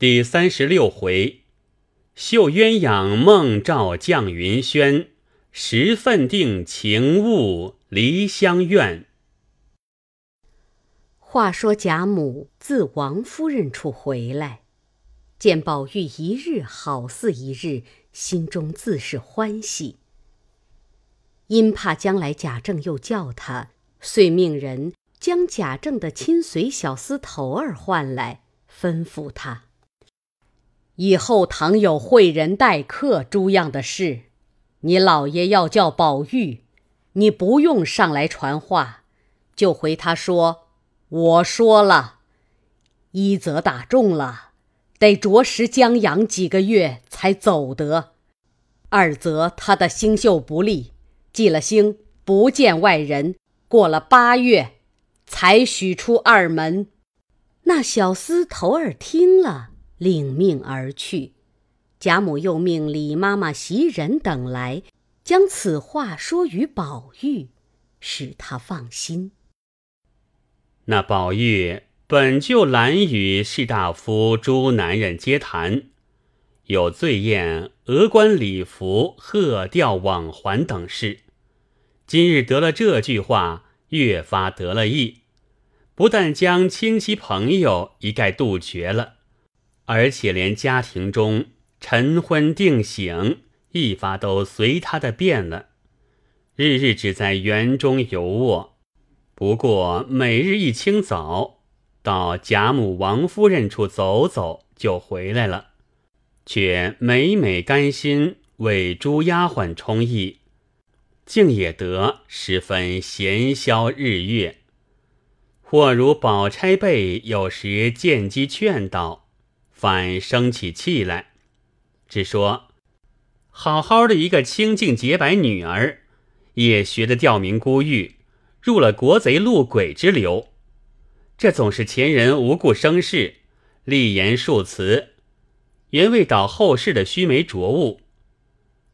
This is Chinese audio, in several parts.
第三十六回，绣鸳鸯梦照绛云轩，时分定情物离乡愿。话说贾母自王夫人处回来，见宝玉一日好似一日，心中自是欢喜。因怕将来贾政又叫他，遂命人将贾政的亲随小厮头儿唤来，吩咐他。以后倘有会人待客诸样的事，你老爷要叫宝玉，你不用上来传话，就回他说：“我说了，一则打中了，得着实将养几个月才走得；二则他的星宿不利，记了星不见外人，过了八月才许出二门。”那小厮头儿听了。领命而去，贾母又命李妈妈、袭人等来，将此话说与宝玉，使他放心。那宝玉本就懒与士大夫诸男人接谈，有醉宴、额冠礼服、鹤吊网环等事。今日得了这句话，越发得了意，不但将亲戚朋友一概杜绝了。而且连家庭中晨昏定省一发都随他的变了，日日只在园中游卧。不过每日一清早到贾母、王夫人处走走，就回来了，却每每甘心为诸丫鬟充役，竟也得十分闲消日月。或如宝钗辈有时见机劝导。反生起气来，只说：“好好的一个清净洁白女儿，也学得吊民孤玉，入了国贼路鬼之流。这总是前人无故生事，立言数词，原为导后世的须眉浊物。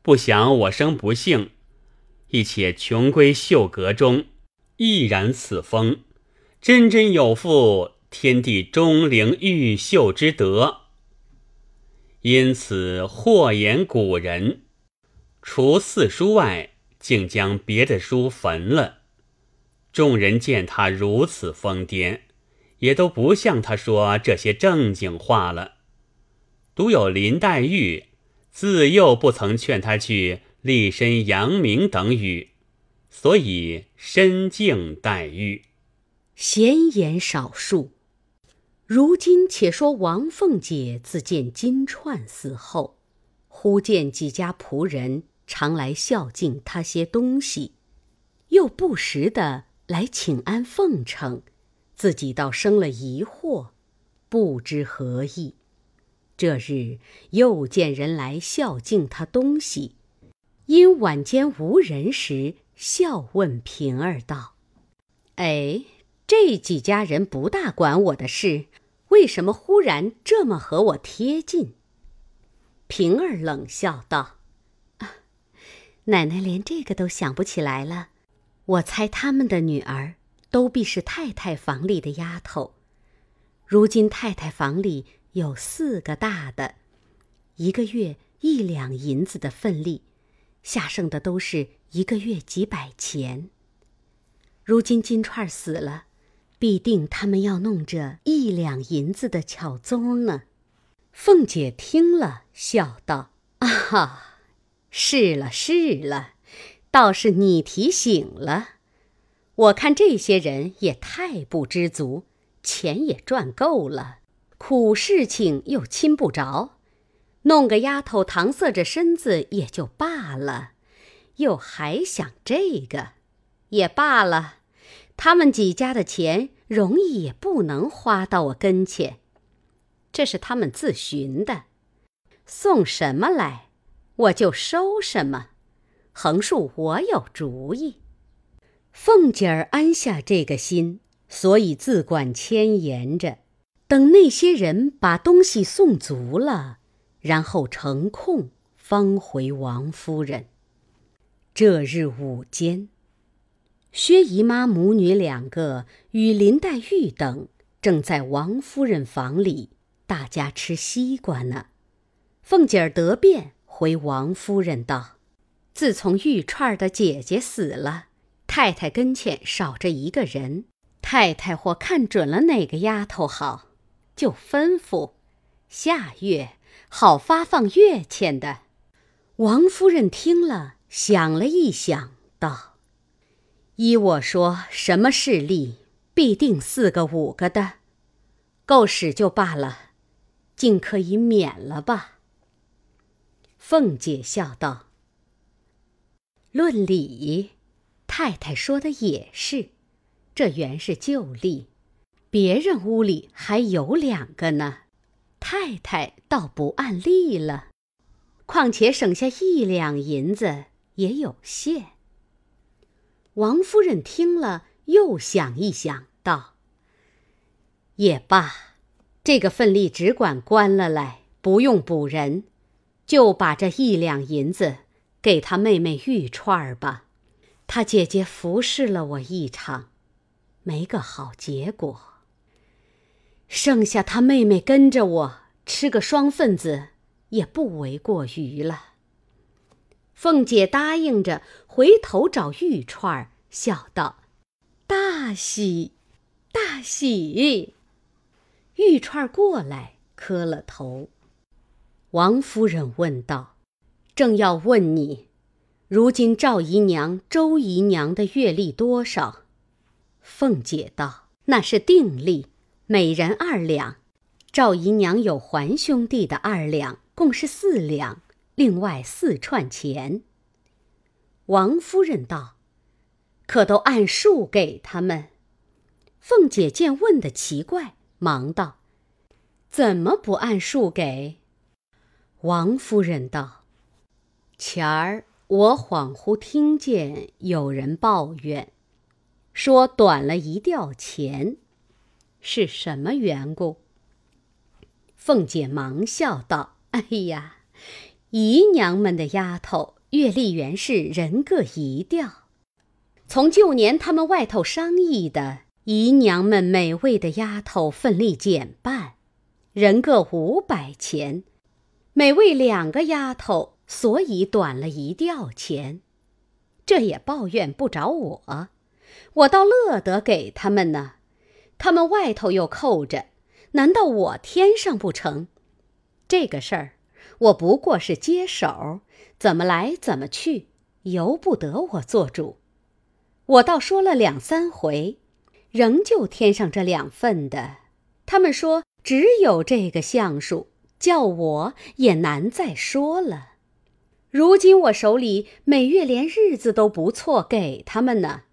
不想我生不幸，亦且穷归秀阁中，亦然此风，真真有负。”天地钟灵毓秀之德，因此或言古人，除四书外，竟将别的书焚了。众人见他如此疯癫，也都不向他说这些正经话了。独有林黛玉，自幼不曾劝他去立身扬名等语，所以深敬黛玉。闲言少述。如今且说王凤姐自见金钏死后，忽见几家仆人常来孝敬她些东西，又不时的来请安奉承，自己倒生了疑惑，不知何意。这日又见人来孝敬她东西，因晚间无人时，笑问平儿道：“哎。”这几家人不大管我的事，为什么忽然这么和我贴近？平儿冷笑道：“奶奶连这个都想不起来了。我猜他们的女儿都必是太太房里的丫头。如今太太房里有四个大的，一个月一两银子的份例，下剩的都是一个月几百钱。如今金钏死了。”必定他们要弄这一两银子的巧宗呢。凤姐听了，笑道：“啊哈，是了是了，倒是你提醒了。我看这些人也太不知足，钱也赚够了，苦事情又亲不着，弄个丫头搪塞着身子也就罢了，又还想这个，也罢了。”他们几家的钱，容易也不能花到我跟前，这是他们自寻的，送什么来，我就收什么，横竖我有主意。凤姐儿安下这个心，所以自管牵延着，等那些人把东西送足了，然后成空方回王夫人。这日午间。薛姨妈母女两个与林黛玉等正在王夫人房里大家吃西瓜呢。凤姐儿得便回王夫人道：“自从玉串的姐姐死了，太太跟前少着一个人。太太或看准了哪个丫头好，就吩咐下月好发放月钱的。”王夫人听了，想了一想，道：“依我说，什么势力，必定四个五个的，够使就罢了，尽可以免了吧。”凤姐笑道：“论理，太太说的也是。这原是旧例，别人屋里还有两个呢，太太倒不按例了。况且省下一两银子也有限。”王夫人听了，又想一想，道：“也罢，这个份例只管关了来，不用补人。”就把这一两银子给他妹妹玉串儿吧，他姐姐服侍了我一场，没个好结果。剩下他妹妹跟着我吃个双份子，也不为过于了。凤姐答应着，回头找玉串，笑道：“大喜，大喜！”玉串过来磕了头。王夫人问道：“正要问你，如今赵姨娘、周姨娘的月例多少？”凤姐道：“那是定例，每人二两。赵姨娘有还兄弟的二两，共是四两，另外四串钱。”王夫人道：“可都按数给他们？”凤姐见问的奇怪，忙道：“怎么不按数给？”王夫人道：“前儿我恍惚听见有人抱怨，说短了一吊钱，是什么缘故？”凤姐忙笑道：“哎呀，姨娘们的丫头月例原是人各一吊，从旧年他们外头商议的，姨娘们每位的丫头份例减半，人各五百钱。”每位两个丫头，所以短了一吊钱，这也抱怨不着我，我倒乐得给他们呢。他们外头又扣着，难道我添上不成？这个事儿，我不过是接手，怎么来怎么去，由不得我做主。我倒说了两三回，仍旧添上这两份的。他们说只有这个相数。叫我也难再说了。如今我手里每月连日子都不错，给他们呢。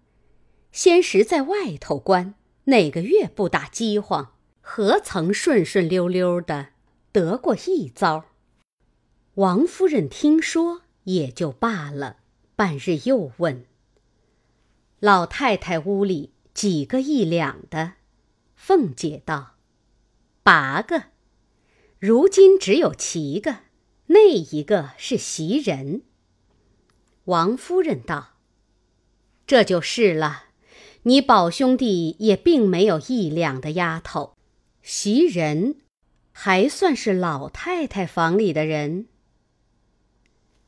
先时在外头关，哪个月不打饥荒？何曾顺顺溜溜的得过一遭？王夫人听说也就罢了。半日又问：“老太太屋里几个一两的？”凤姐道：“八个。”如今只有七个，那一个是袭人。王夫人道：“这就是了，你宝兄弟也并没有一两的丫头，袭人还算是老太太房里的人。”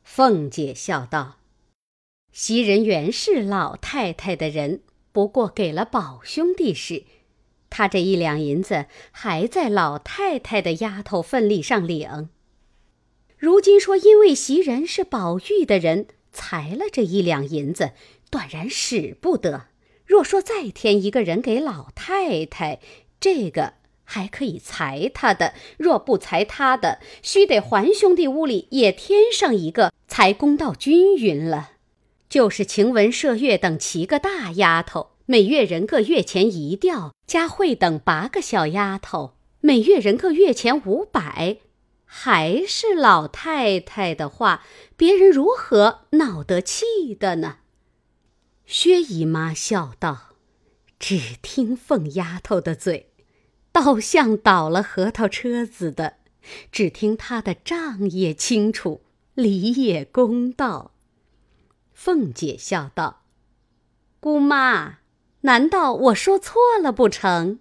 凤姐笑道：“袭人原是老太太的人，不过给了宝兄弟时。”他这一两银子还在老太太的丫头份例上领，如今说因为袭人是宝玉的人，裁了这一两银子，断然使不得。若说再添一个人给老太太，这个还可以裁他的；若不裁他的，须得还兄弟屋里也添上一个，才公道均匀了。就是晴雯、麝月等七个大丫头。每月人各月钱一吊，佳慧等八个小丫头，每月人各月钱五百，还是老太太的话，别人如何闹得气的呢？薛姨妈笑道：“只听凤丫头的嘴，倒像倒了核桃车子的；只听她的账也清楚，理也公道。”凤姐笑道：“姑妈。”难道我说错了不成？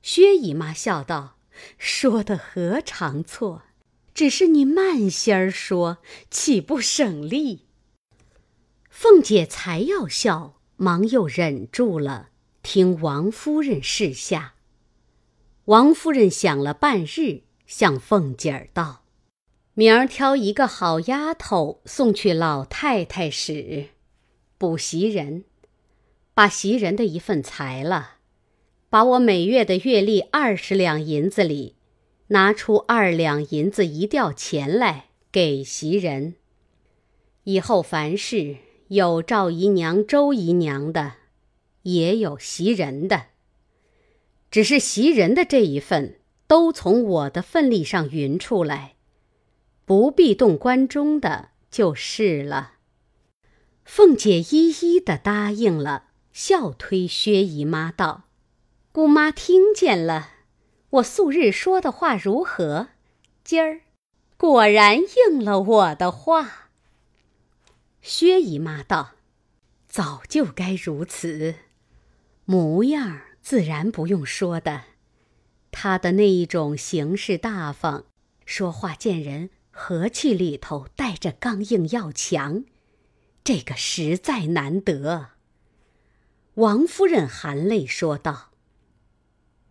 薛姨妈笑道：“说的何尝错？只是你慢些儿说，岂不省力？凤姐才要笑，忙又忍住了，听王夫人示下。王夫人想了半日，向凤姐儿道：“明儿挑一个好丫头送去老太太使，补袭人，把袭人的一份裁了，把我每月的月例二十两银子里，拿出二两银子一吊钱来给袭人。以后凡事。”有赵姨娘、周姨娘的，也有袭人的。只是袭人的这一份，都从我的份例上匀出来，不必动关中的就是了。凤姐一一的答应了，笑推薛姨妈道：“姑妈听见了，我素日说的话如何？今儿果然应了我的话。”薛姨妈道：“早就该如此，模样儿自然不用说的。他的那一种行事大方，说话见人和气里头带着刚硬要强，这个实在难得。”王夫人含泪说道：“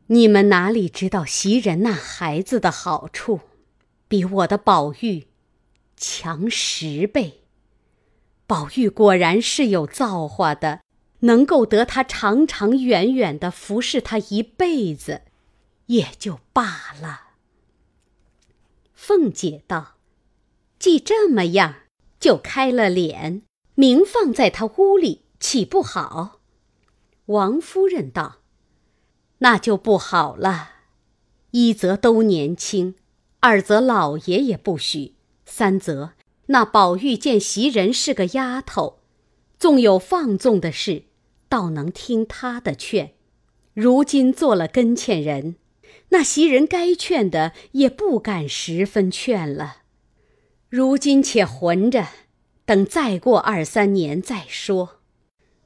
你们哪里知道袭人那孩子的好处，比我的宝玉强十倍。”宝玉果然是有造化的，能够得他长长远远的服侍他一辈子，也就罢了。凤姐道：“既这么样，就开了脸，明放在他屋里，岂不好？”王夫人道：“那就不好了。一则都年轻，二则老爷也不许，三则……”那宝玉见袭人是个丫头，纵有放纵的事，倒能听他的劝。如今做了跟前人，那袭人该劝的也不敢十分劝了。如今且混着，等再过二三年再说。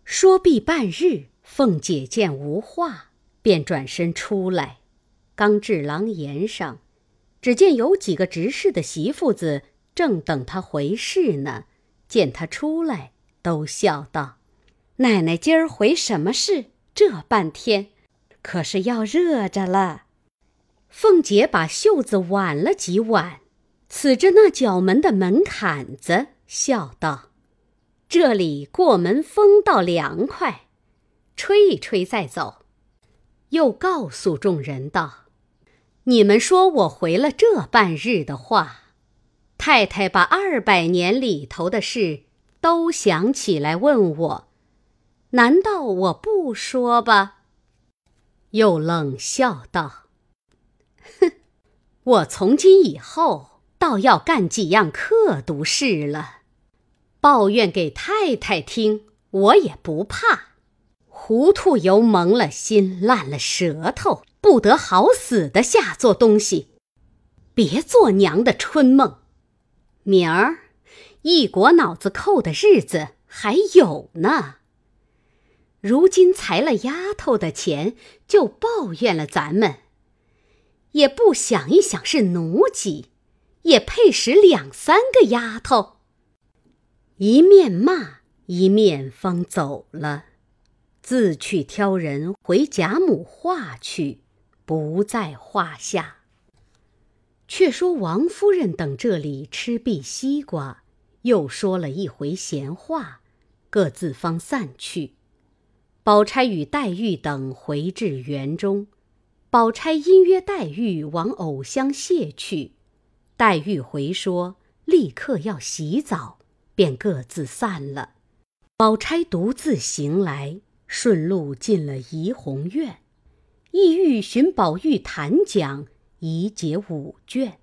说毕半日，凤姐见无话，便转身出来，刚至廊檐上，只见有几个执事的媳妇子。正等他回事呢，见他出来，都笑道：“奶奶今儿回什么事？这半天，可是要热着了。”凤姐把袖子挽了几挽，刺着那角门的门槛子，笑道：“这里过门风倒凉快，吹一吹再走。”又告诉众人道：“你们说我回了这半日的话。”太太把二百年里头的事都想起来问我，难道我不说吧？又冷笑道：“哼，我从今以后倒要干几样刻毒事了，抱怨给太太听，我也不怕。糊涂油蒙了心，烂了舌头，不得好死的下作东西，别做娘的春梦。”明儿，一国脑子扣的日子还有呢。如今裁了丫头的钱，就抱怨了咱们，也不想一想是奴籍，也配使两三个丫头。一面骂，一面方走了，自去挑人回贾母话去，不在话下。却说王夫人等这里吃毕西瓜，又说了一回闲话，各自方散去。宝钗与黛玉等回至园中，宝钗因约黛玉往藕香榭去，黛玉回说立刻要洗澡，便各自散了。宝钗独自行来，顺路进了怡红院，意欲寻宝玉谈讲。已解五卷，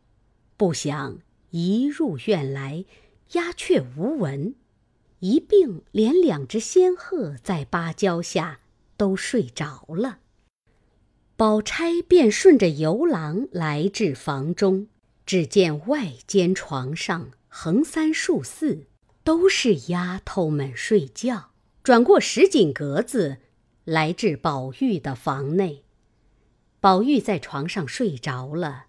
不想一入院来，鸦雀无闻，一并连两只仙鹤在芭蕉下都睡着了。宝钗便顺着游廊来至房中，只见外间床上横三竖四都是丫头们睡觉，转过石井格子，来至宝玉的房内。宝玉在床上睡着了，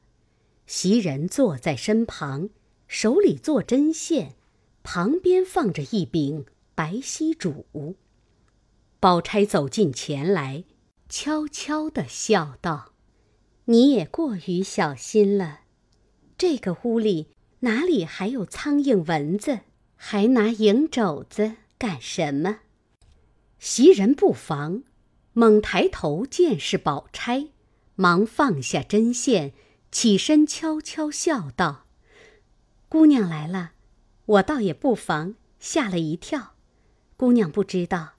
袭人坐在身旁，手里做针线，旁边放着一柄白锡烛。宝钗走近前来，悄悄地笑道：“你也过于小心了，这个屋里哪里还有苍蝇蚊子？还拿蝇肘子干什么？”袭人不防，猛抬头见是宝钗。忙放下针线，起身悄悄笑道：“姑娘来了，我倒也不妨，吓了一跳。姑娘不知道，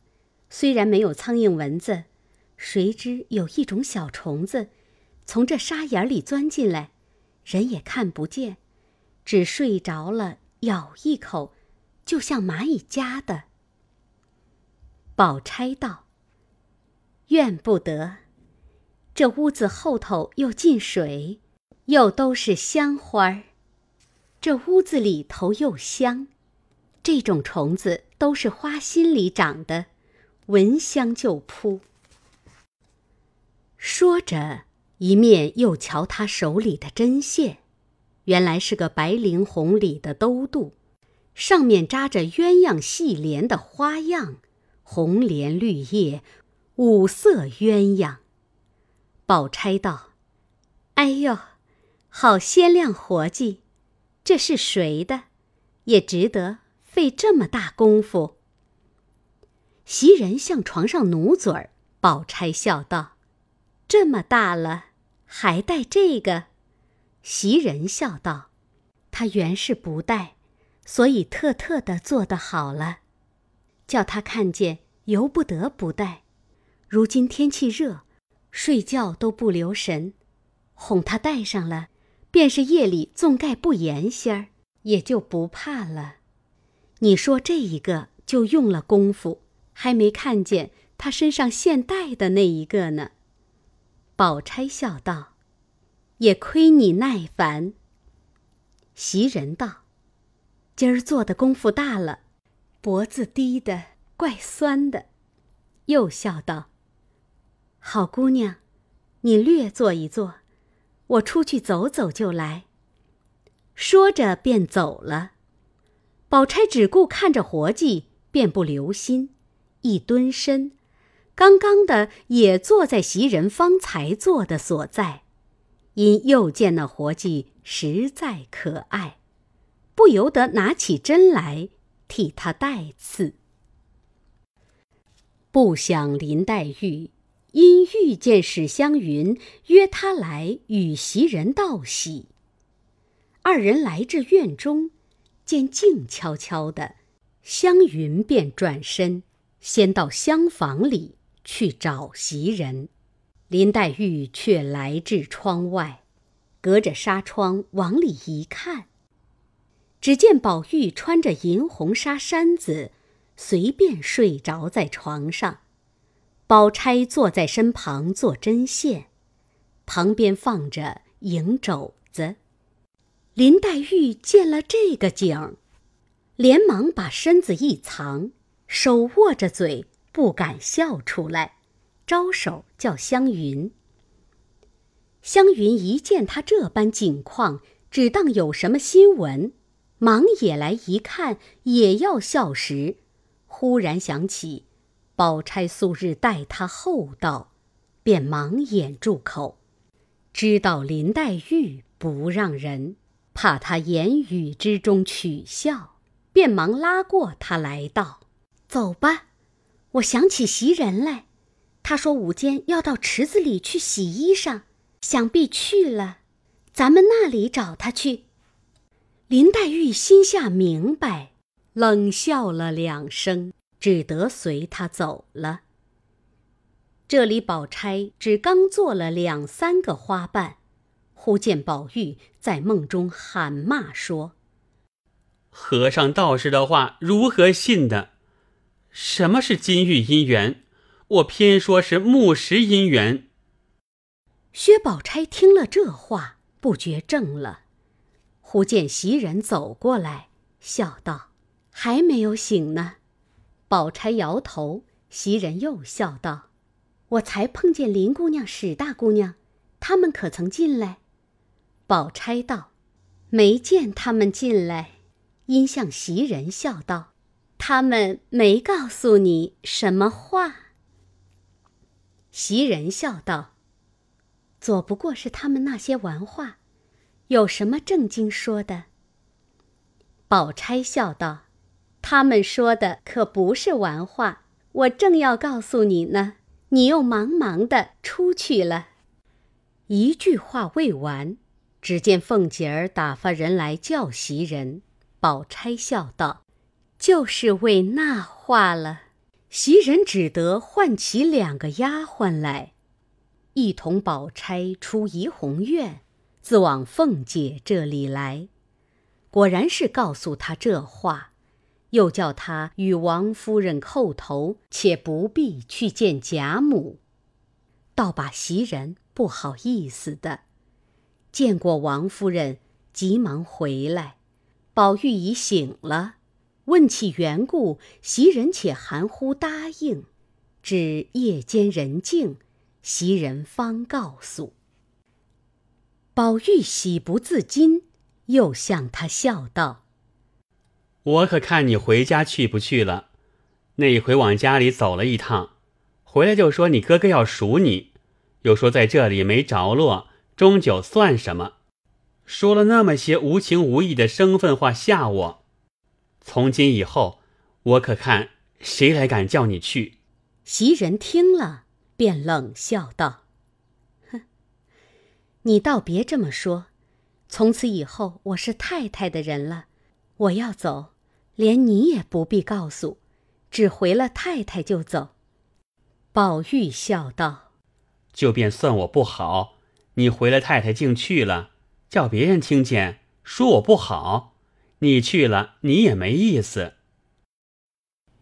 虽然没有苍蝇蚊子，谁知有一种小虫子，从这沙眼里钻进来，人也看不见，只睡着了咬一口，就像蚂蚁夹的。”宝钗道：“怨不得。”这屋子后头又进水，又都是香花儿，这屋子里头又香，这种虫子都是花心里长的，闻香就扑。说着，一面又瞧他手里的针线，原来是个白绫红里的兜肚，上面扎着鸳鸯戏莲的花样，红莲绿叶，五色鸳鸯。宝钗道：“哎呦，好鲜亮活计，这是谁的？也值得费这么大功夫。”袭人向床上努嘴儿，宝钗笑道：“这么大了，还带这个？”袭人笑道：“他原是不带，所以特特的做得好了，叫他看见，由不得不带。如今天气热。”睡觉都不留神，哄他戴上了，便是夜里纵盖不严些儿，也就不怕了。你说这一个就用了功夫，还没看见他身上现带的那一个呢。宝钗笑道：“也亏你耐烦。”袭人道：“今儿做的功夫大了，脖子低的怪酸的。”又笑道。好姑娘，你略坐一坐，我出去走走就来。说着便走了。宝钗只顾看着活计，便不留心，一蹲身，刚刚的也坐在袭人方才坐的所在，因又见那活计实在可爱，不由得拿起针来替他带刺。不想林黛玉。因遇见史湘云，约他来与袭人道喜。二人来至院中，见静悄悄的，湘云便转身，先到厢房里去找袭人。林黛玉却来至窗外，隔着纱窗往里一看，只见宝玉穿着银红纱衫子，随便睡着在床上。宝钗坐在身旁做针线，旁边放着银肘子。林黛玉见了这个景儿，连忙把身子一藏，手握着嘴，不敢笑出来，招手叫湘云。湘云一见他这般景况，只当有什么新闻，忙也来一看，也要笑时，忽然想起。宝钗素日待他厚道，便忙掩住口，知道林黛玉不让人，怕他言语之中取笑，便忙拉过他来道：“走吧，我想起袭人来，他说午间要到池子里去洗衣裳，想必去了，咱们那里找他去。”林黛玉心下明白，冷笑了两声。只得随他走了。这里宝钗只刚做了两三个花瓣，忽见宝玉在梦中喊骂说：“和尚道士的话如何信的？什么是金玉姻缘？我偏说是木石姻缘。”薛宝钗听了这话，不觉怔了。忽见袭人走过来，笑道：“还没有醒呢。”宝钗摇头，袭人又笑道：“我才碰见林姑娘、史大姑娘，他们可曾进来？宝钗道：“没见他们进来。”因向袭人笑道：“他们没告诉你什么话？”袭人笑道：“左不过是他们那些玩话，有什么正经说的？”宝钗笑道：“他们说的可不是玩话，我正要告诉你呢，你又忙忙的出去了。”一句话未完，只见凤姐儿打发人来叫袭人。宝钗笑道：“就是为那话了。”袭人只得唤起两个丫鬟来，一同宝钗出怡红院，自往凤姐这里来。果然是告诉她这话，又叫他与王夫人叩头，且不必去见贾母。倒把袭人不好意思的，见过王夫人，急忙回来。宝玉已醒了。问起缘故，袭人且含糊答应。至夜间人静，袭人方告诉。宝玉喜不自禁，又向他笑道：“我可看你回家去不去了？那一回往家里走了一趟，回来就说你哥哥要赎你，又说在这里没着落，终究算什么？说了那么些无情无义的生分话吓我。”从今以后，我可看谁来敢叫你去？袭人听了，便冷笑道：“哼，你倒别这么说。从此以后，我是太太的人了，我要走，连你也不必告诉，只回了太太就走。”宝玉笑道：“就便算我不好，你回了太太竟去了，叫别人听见说我不好。”你去了，你也没意思。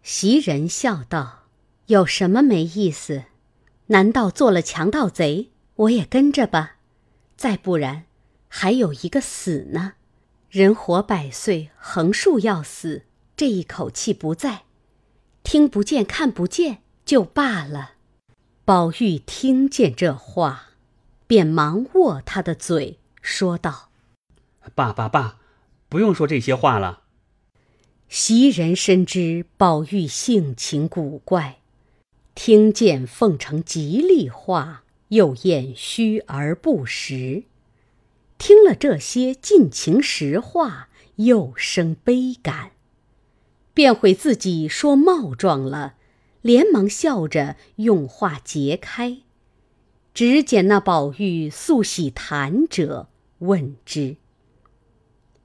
袭人笑道：“有什么没意思？难道做了强盗贼，我也跟着吧？再不然，还有一个死呢。人活百岁，横竖要死，这一口气不在，听不见看不见就罢了。”宝玉听见这话，便忙握他的嘴，说道：“爸爸爸。”不用说这些话了。袭人深知宝玉性情古怪，听见奉承吉利话，又厌虚而不实，听了这些尽情实话，又生悲感，便悔自己说冒撞了，连忙笑着用话揭开，只见那宝玉素喜谈者问之。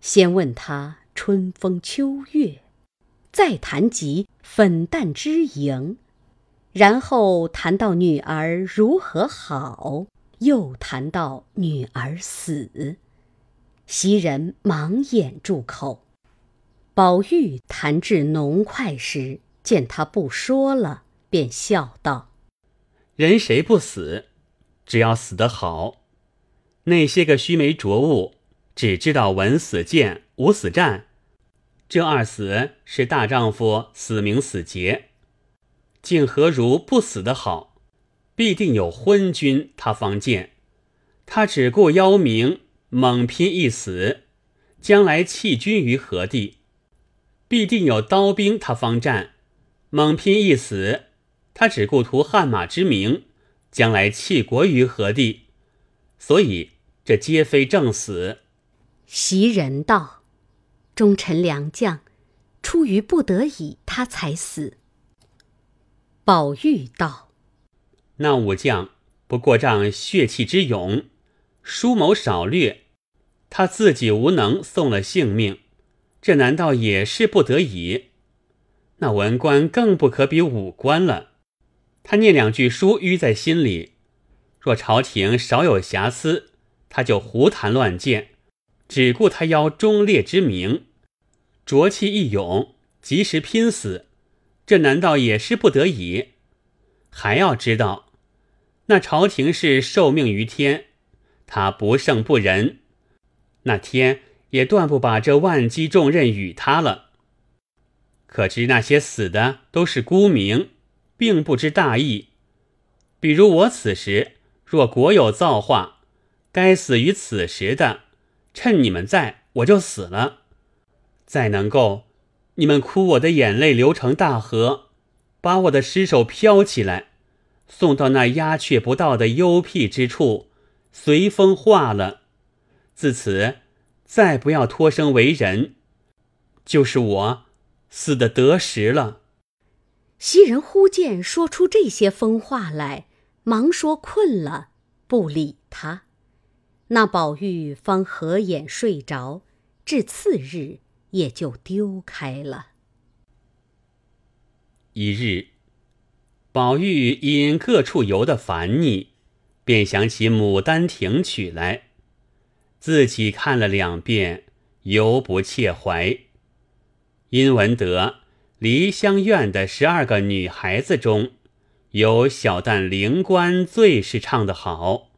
先问他春风秋月，再谈及粉淡之盈，然后谈到女儿如何好，又谈到女儿死，袭人忙掩住口。宝玉谈至浓快时，见他不说了，便笑道：“人谁不死？只要死得好，那些个须眉浊物。”只知道闻死谏，无死战，这二死是大丈夫死名死节，竟何如不死的好？必定有昏君，他方见。他只顾邀名，猛拼一死，将来弃君于何地？必定有刀兵，他方战，猛拼一死，他只顾图汗马之名，将来弃国于何地？所以这皆非正死。袭人道：“忠臣良将，出于不得已，他才死。”宝玉道：“那武将不过仗血气之勇，疏谋少略，他自己无能，送了性命，这难道也是不得已？那文官更不可比武官了。他念两句书淤在心里，若朝廷少有瑕疵，他就胡谈乱谏。”只顾他邀忠烈之名，浊气一涌，及时拼死，这难道也是不得已？还要知道，那朝廷是受命于天，他不胜不仁，那天也断不把这万机重任与他了。可知那些死的都是孤名，并不知大义。比如我此时若国有造化，该死于此时的，趁你们在，我就死了。再能够，你们哭我的眼泪流成大河，把我的尸首漂起来，送到那鸦雀不到的幽僻之处，随风化了。自此，再不要托生为人，就是我死的得时了。袭人忽见说出这些疯话来，忙说困了，不理他。那宝玉方合眼睡着，至次日也就丢开了。一日，宝玉因各处游的烦腻，便想起《牡丹亭》曲来。自己看了两遍，犹不切怀。因闻得梨香院的十二个女孩子中，有小旦灵官最是唱得好。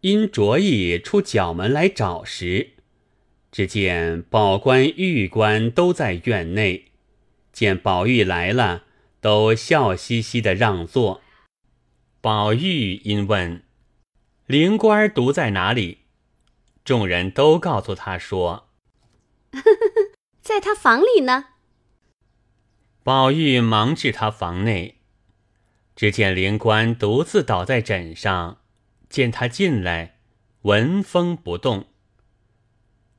因着意出角门来找时，只见宝官、玉官都在院内，见宝玉来了，都笑嘻嘻的让座。宝玉因问：“灵官独在哪里？”众人都告诉他说：“ 在他房里呢。”宝玉忙至他房内，只见灵官独自倒在枕上，见他进来，纹风不动。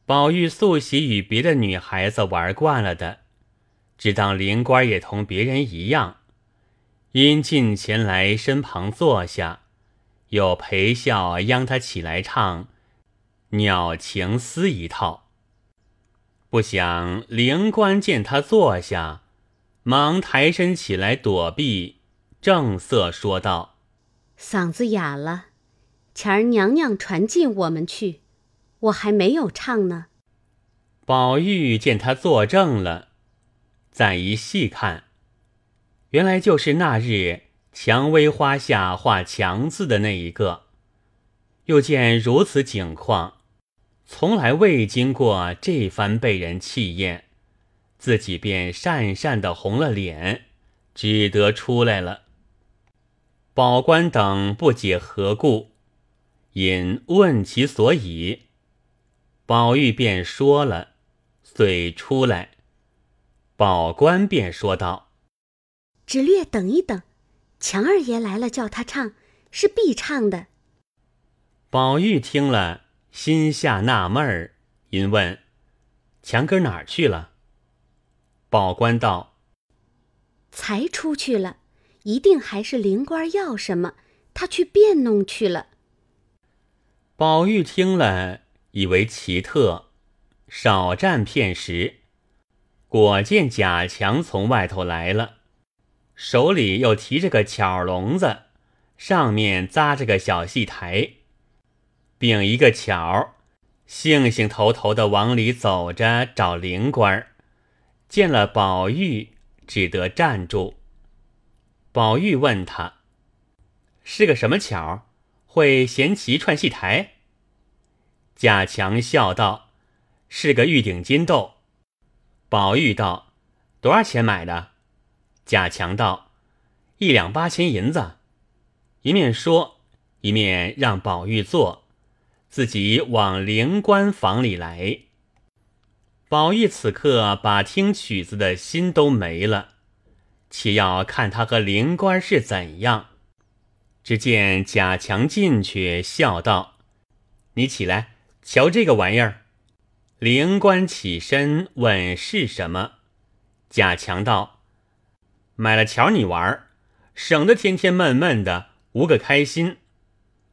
宝玉素喜与别的女孩子玩惯了的，只当灵官也同别人一样，因进前来身旁坐下，又陪笑央他起来唱。鸟情思一套，不想灵官见他坐下，忙抬身起来躲避，正色说道：“嗓子哑了，前儿娘娘传进我们去，我还没有唱呢。”宝玉见他坐正了，再一细看，原来就是那日蔷薇花下画强字的那一个。又见如此景况。从来未经过这番被人气焰，自己便讪讪的红了脸，只得出来了。宝官等不解何故，引问其所以，宝玉便说了，遂出来。宝官便说道：“只略等一等，强二爷来了，叫他唱，是必唱的。”宝玉听了。心下纳闷儿，因问：“强哥哪儿去了？”宝官道：“才出去了，一定还是灵官要什么，他去变弄去了。”宝玉听了，以为奇特，少站片时，果见贾强从外头来了，手里又提着个巧笼子，上面扎着个小戏台。并一个巧，兴兴头头的往里走着找灵官，见了宝玉，只得站住。宝玉问他：“是个什么巧？会闲棋串戏台？”贾强笑道：“是个玉顶金豆。”宝玉道：“多少钱买的？”贾强道：“一两八钱银子。”一面说，一面让宝玉坐。自己往灵官房里来，宝玉此刻把听曲子的心都没了，且要看他和灵官是怎样。只见贾强进去，笑道：“你起来，瞧这个玩意儿。”灵官起身问是什么，贾强道：“买了瞧你玩，省得天天闷闷的，无个开心。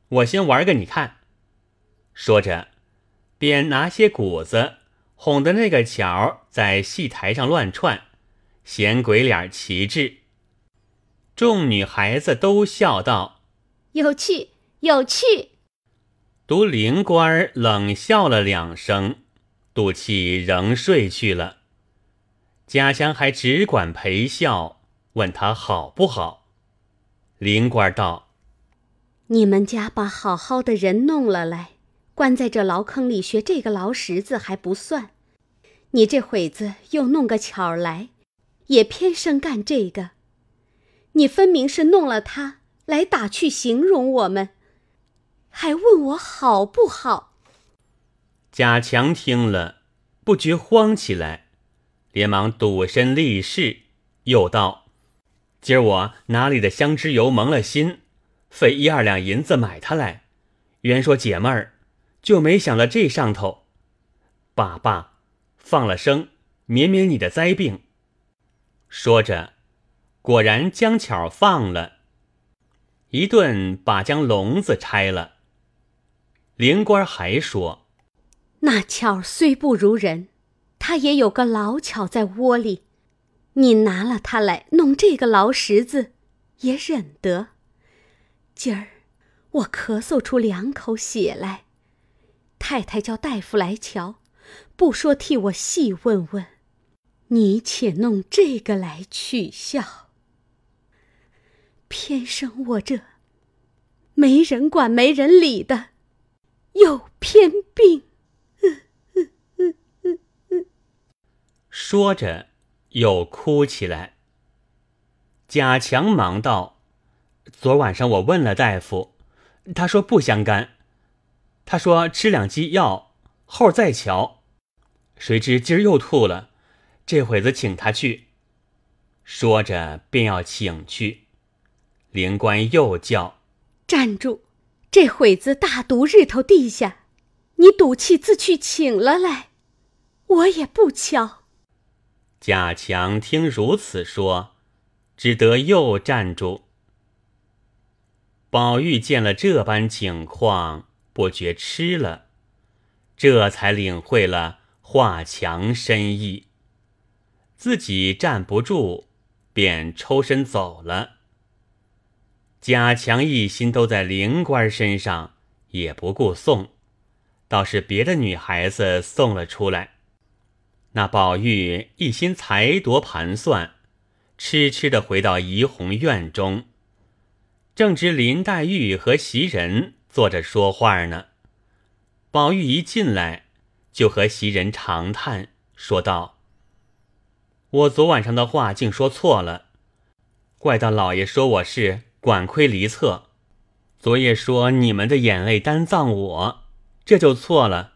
我先玩个你看。”说着，便拿些谷子哄得那个巧在戏台上乱窜，显鬼脸奇致。众女孩子都笑道：“有趣，有趣。”独灵官冷笑了两声，赌气仍睡去了。家乡还只管陪笑，问他好不好。灵官道：“你们家把好好的人弄了来。”关在这牢坑里学这个牢石子还不算，你这会子又弄个巧来，也偏生干这个。你分明是弄了他来打趣形容我们，还问我好不好？贾强听了，不觉慌起来，连忙赌身立誓，又道：“今儿我哪里的香脂油蒙了心，费一二两银子买它来，原说解闷儿，就没想到这上头。爸爸，放了生，免免你的灾病。”说着，果然将巧放了，一顿把将笼子拆了。灵官还说。那巧虽不如人，他也有个老巧在窝里。你拿了它来弄这个劳什子，也忍得。今儿我咳嗽出两口血来，太太叫大夫来瞧，不说替我细问问，你且弄这个来取笑。偏生我这没人管没人理的，有偏病。说着，又哭起来。贾强忙道：“昨晚上我问了大夫，他说不相干。他说吃两剂药后再瞧。谁知今儿又吐了，这会子请他去。”说着便要请去，灵官又叫：“站住！这会子大毒日头地下，你赌气自去请了来，我也不瞧。”贾强听如此说，只得又站住。宝玉见了这般景况，不觉吃了，这才领会了华强深意。自己站不住，便抽身走了。贾强一心都在灵官身上，也不顾送，倒是别的女孩子送了出来。那宝玉一心裁夺盘算，痴痴的回到怡红院中，正值林黛玉和袭人坐着说话呢。宝玉一进来，就和袭人长叹，说道：“我昨晚上的话竟说错了，怪到老爷说我是管窥离侧。昨夜说你们的眼泪单葬我，这就错了，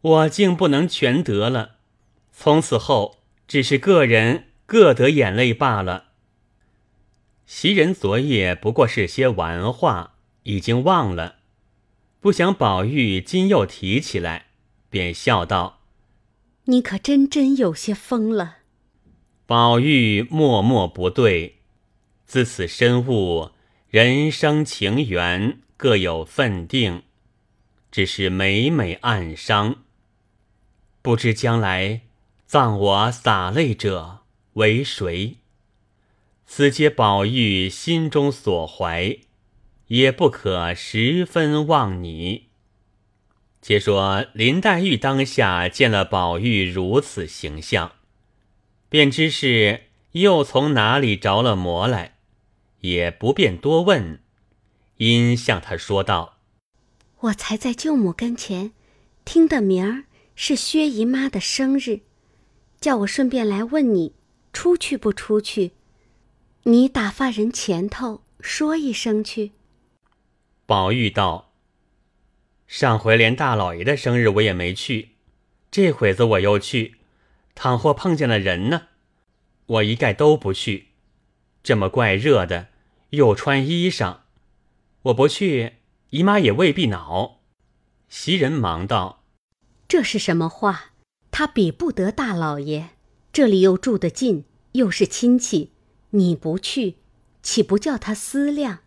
我竟不能全得了。”从此后，只是个人各得眼泪罢了。袭人昨夜不过是些玩话，已经忘了，不想宝玉今又提起来，便笑道：“你可真真有些疯了。”宝玉默默不对，自此深悟人生情缘各有分定，只是每每暗伤，不知将来。葬我洒泪者为谁？此皆宝玉心中所怀，也不可十分忘你。且说林黛玉当下见了宝玉如此形象，便知是又从哪里着了魔来，也不便多问，因向他说道：“我才在舅母跟前听的，明儿是薛姨妈的生日。”叫我顺便来问你，出去不出去？你打发人前头说一声去。宝玉道：“上回连大老爷的生日我也没去，这会子我又去，倘或碰见了人呢，我一概都不去。这么怪热的，又穿衣裳，我不去，姨妈也未必恼。”袭人忙道：“这是什么话？”他比不得大老爷，这里又住得近，又是亲戚，你不去，岂不叫他思量？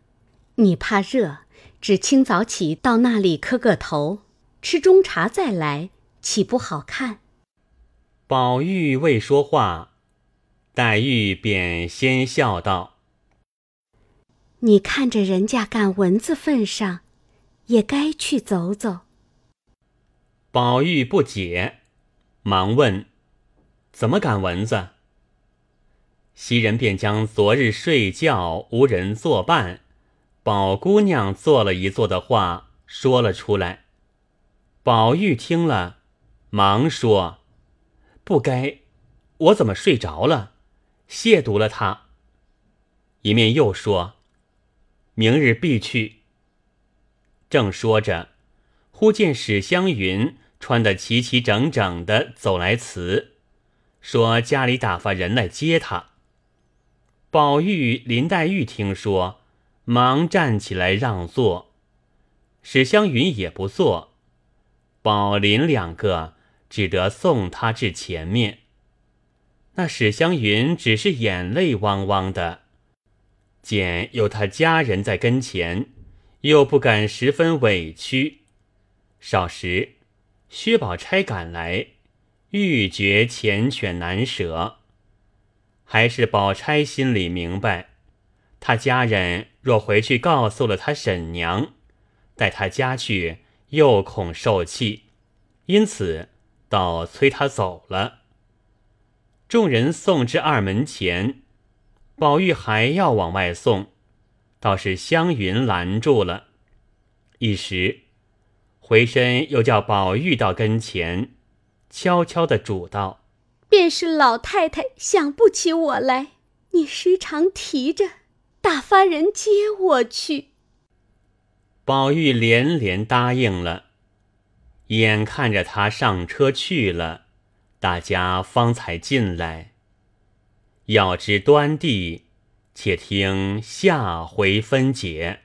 你怕热，只清早起到那里磕个头，吃中茶再来，岂不好看？宝玉未说话，黛玉便先笑道：“你看着人家赶蚊子份上，也该去走走。”宝玉不解。忙问：“怎么赶蚊子？”袭人便将昨日睡觉无人作伴，宝姑娘坐了一坐的话说了出来。宝玉听了，忙说：“不该，我怎么睡着了？亵渎了他。”一面又说：“明日必去。”正说着，忽见史湘云穿得齐齐整整的走来辞，说家里打发人来接他。宝玉、林黛玉听说，忙站起来让座，史湘云也不坐，宝林两个只得送他至前面。那史湘云只是眼泪汪汪的，见有他家人在跟前，又不敢十分委屈。少时，薛宝钗赶来，欲绝缱绻难舍。还是宝钗心里明白，他家人若回去告诉了他婶娘，带他家去又恐受气，因此倒催他走了。众人送至二门前，宝玉还要往外送，倒是湘云拦住了。一时，回身又叫宝玉到跟前，悄悄的嘱道：“便是老太太想不起我来，你时常提着，打发人接我去。”宝玉连连答应了，眼看着他上车去了。大家方才进来。要知端地，且听下回分解。